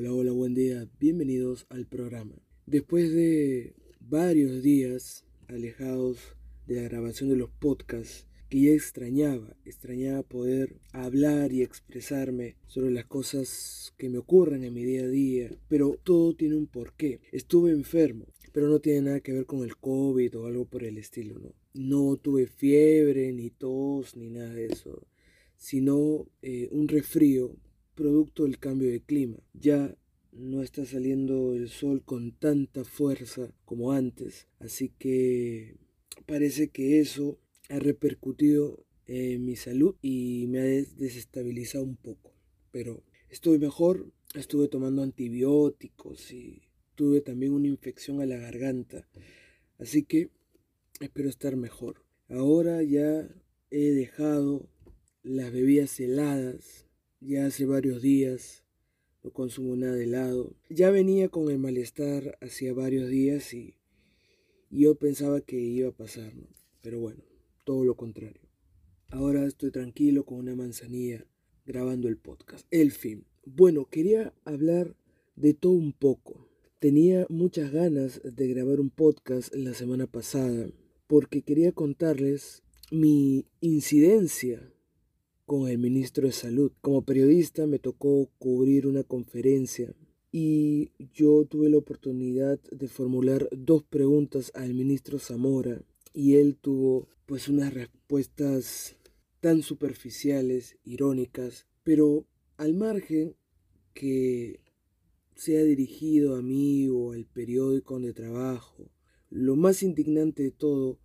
Hola, hola, buen día. Bienvenidos al programa. Después de varios días alejados de la grabación de los podcasts, que ya extrañaba, extrañaba poder hablar y expresarme sobre las cosas que me ocurren en mi día a día, pero todo tiene un porqué. Estuve enfermo, pero no tiene nada que ver con el COVID o algo por el estilo, ¿no? No tuve fiebre, ni tos, ni nada de eso, sino eh, un resfrío producto del cambio de clima. Ya no está saliendo el sol con tanta fuerza como antes, así que parece que eso ha repercutido en mi salud y me ha desestabilizado un poco. Pero estoy mejor, estuve tomando antibióticos y tuve también una infección a la garganta, así que espero estar mejor. Ahora ya he dejado las bebidas heladas ya hace varios días no consumo nada de helado. Ya venía con el malestar hacía varios días y, yo pensaba que iba a pasar, Pero bueno, todo lo contrario. Ahora estoy tranquilo con una manzanilla grabando el podcast. El fin. Bueno, quería hablar de todo un poco. Tenía muchas ganas de grabar un podcast la semana pasada porque quería contarles mi incidencia con el ministro de Salud. Como periodista me tocó cubrir una conferencia y yo tuve la oportunidad de formular dos preguntas al ministro Zamora y él tuvo pues unas respuestas tan superficiales, irónicas, pero al margen que sea dirigido a mí o al periódico donde trabajo, lo más indignante de todo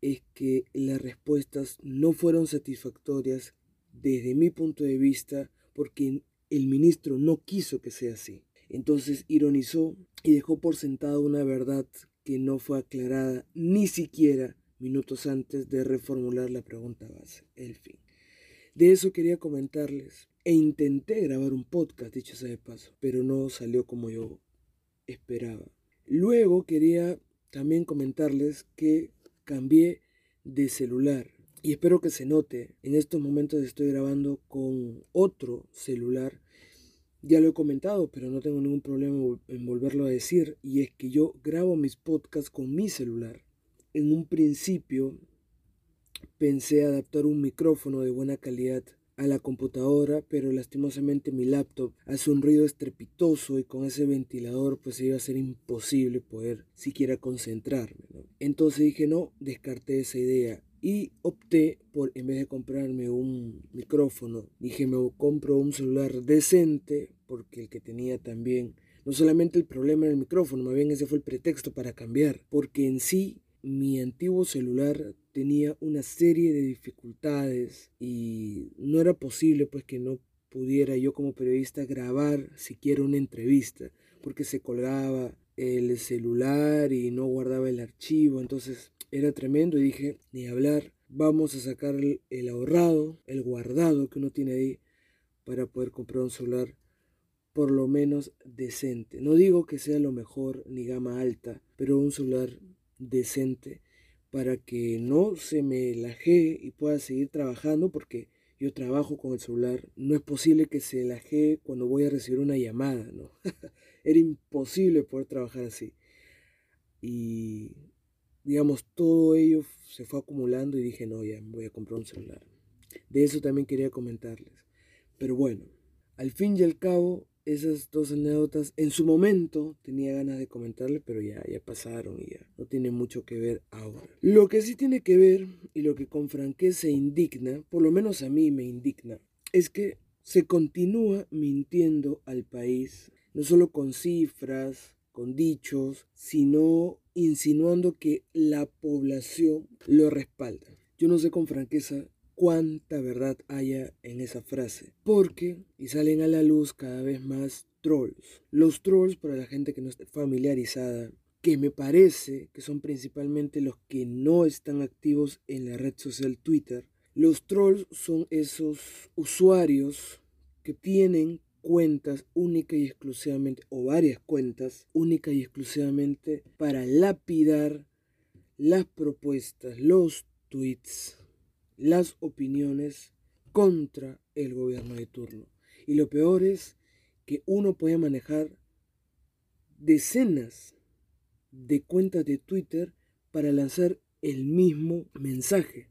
es que las respuestas no fueron satisfactorias desde mi punto de vista porque el ministro no quiso que sea así. Entonces ironizó y dejó por sentado una verdad que no fue aclarada ni siquiera minutos antes de reformular la pregunta base, el fin. De eso quería comentarles e intenté grabar un podcast, dicho sea de paso, pero no salió como yo esperaba. Luego quería también comentarles que cambié de celular y espero que se note, en estos momentos estoy grabando con otro celular. Ya lo he comentado, pero no tengo ningún problema en volverlo a decir. Y es que yo grabo mis podcasts con mi celular. En un principio pensé adaptar un micrófono de buena calidad a la computadora, pero lastimosamente mi laptop hace un ruido estrepitoso y con ese ventilador pues iba a ser imposible poder siquiera concentrarme. Entonces dije no, descarté esa idea y opté por, en vez de comprarme un micrófono, dije me compro un celular decente porque el que tenía también, no solamente el problema del micrófono, más bien ese fue el pretexto para cambiar, porque en sí mi antiguo celular tenía una serie de dificultades y no era posible pues que no pudiera yo como periodista grabar siquiera una entrevista porque se colgaba el celular y no guardaba el archivo entonces era tremendo y dije, ni hablar, vamos a sacar el, ahorrado, el guardado que uno tiene ahí para poder comprar un celular por lo menos decente. No digo que sea lo mejor ni gama alta, pero un celular decente para que no se me lajee y pueda seguir trabajando porque yo trabajo con el celular. No es posible que se lajee cuando voy a recibir una llamada, ¿no? Era imposible poder trabajar así. Y digamos, todo ello se fue acumulando y dije, no, ya me voy a comprar un celular. De eso también quería comentarles. Pero bueno, al fin y al cabo, esas dos anécdotas en su momento tenía ganas de comentarles, pero ya, ya pasaron y ya no tiene mucho que ver ahora. Lo que sí tiene que ver y lo que con franqueza indigna, por lo menos a mí me indigna, es que se continúa mintiendo al país, no solo con cifras, con dichos, sino insinuando que la población lo respalda. Yo no sé con franqueza cuánta verdad haya en esa frase, porque, y salen a la luz cada vez más trolls. Los trolls, para la gente que no está familiarizada, que me parece que son principalmente los que no están activos en la red social Twitter. Los trolls son esos usuarios que tienen cuentas única y exclusivamente, o varias cuentas única y exclusivamente para lapidar las propuestas, los tweets, las opiniones contra el gobierno de turno. Y lo peor es que uno puede manejar decenas de cuentas de Twitter para lanzar el mismo mensaje,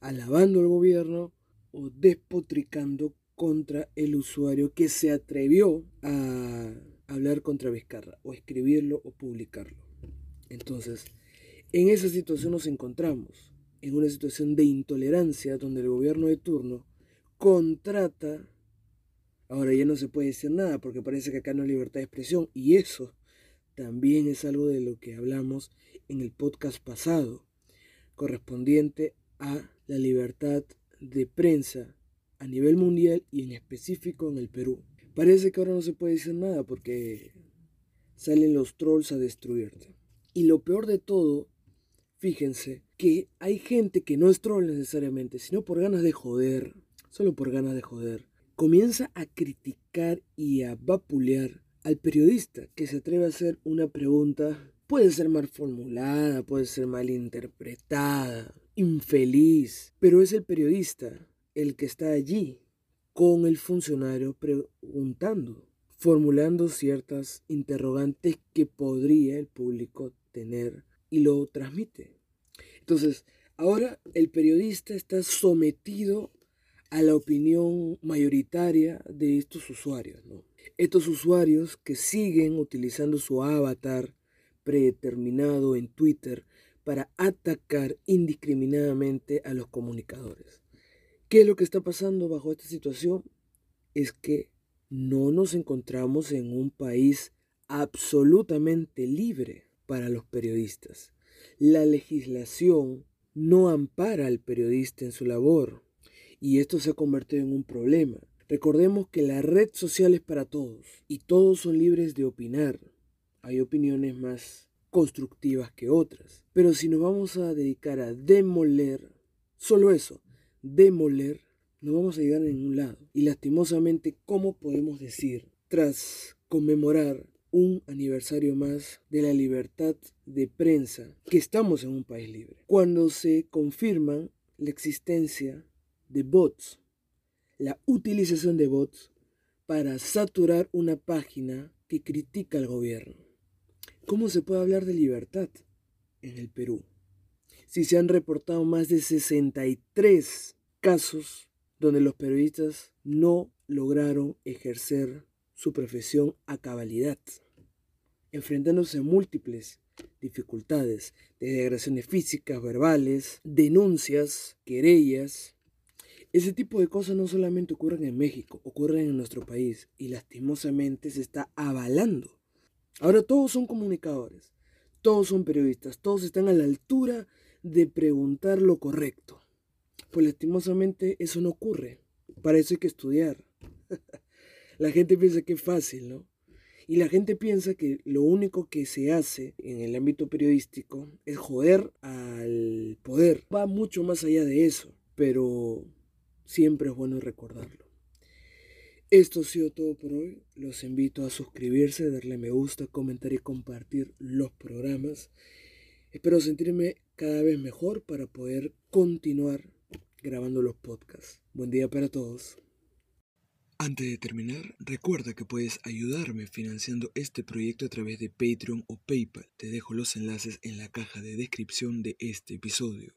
alabando al gobierno o despotricando contra el usuario que se atrevió a hablar contra Vizcarra, o escribirlo o publicarlo. Entonces, en esa situación nos encontramos, en una situación de intolerancia donde el gobierno de turno contrata, ahora ya no se puede decir nada porque parece que acá no hay libertad de expresión, y eso también es algo de lo que hablamos en el podcast pasado, correspondiente a la libertad de prensa a nivel mundial y en específico en el Perú. Parece que ahora no se puede decir nada porque salen los trolls a destruirte. Y lo peor de todo, fíjense, que hay gente que no es troll necesariamente, sino por ganas de joder, solo por ganas de joder, comienza a criticar y a vapulear al periodista que se atreve a hacer una pregunta, puede ser mal formulada, puede ser mal interpretada, infeliz, pero es el periodista el que está allí con el funcionario preguntando, formulando ciertas interrogantes que podría el público tener y lo transmite. Entonces, ahora el periodista está sometido a la opinión mayoritaria de estos usuarios. Estos usuarios que siguen utilizando su avatar predeterminado en Twitter para atacar indiscriminadamente a los comunicadores. ¿Qué es lo que está pasando bajo esta situación? Es que no nos encontramos en un país absolutamente libre para los periodistas. La legislación no ampara al periodista en su labor y esto se ha convertido en un problema. Recordemos que la red social es para todos y todos son libres de opinar. Hay opiniones más constructivas que otras. Pero si nos vamos a dedicar a demoler, solo eso, demoler, no vamos a llegar a ningún lado. Y lastimosamente, ¿cómo podemos decir, tras conmemorar un aniversario más de la libertad de prensa, que estamos en un país libre? Cuando se confirma la existencia de bots la utilización de bots para saturar una página que critica al gobierno. ¿Cómo se puede hablar de libertad en el Perú? Si se han reportado más de 63 casos donde los periodistas no lograron ejercer su profesión a cabalidad, enfrentándose a múltiples dificultades, desde agresiones físicas, verbales, denuncias, querellas, ese tipo de cosas no solamente ocurren en México, ocurren en nuestro país y lastimosamente se está avalando. Ahora todos son comunicadores, todos son periodistas, todos están a la altura de preguntar lo correcto. Pues lastimosamente eso no ocurre. Para eso hay que estudiar. la gente piensa que es fácil, ¿no? Y la gente piensa que lo único que se hace en el ámbito periodístico es joder al poder. Va mucho más allá de eso. Pero Siempre es bueno recordarlo. Esto ha sido todo por hoy. Los invito a suscribirse, darle me gusta, comentar y compartir los programas. Espero sentirme cada vez mejor para poder continuar grabando los podcasts. Buen día para todos. Antes de terminar, recuerda que puedes ayudarme financiando este proyecto a través de Patreon o PayPal. Te dejo los enlaces en la caja de descripción de este episodio.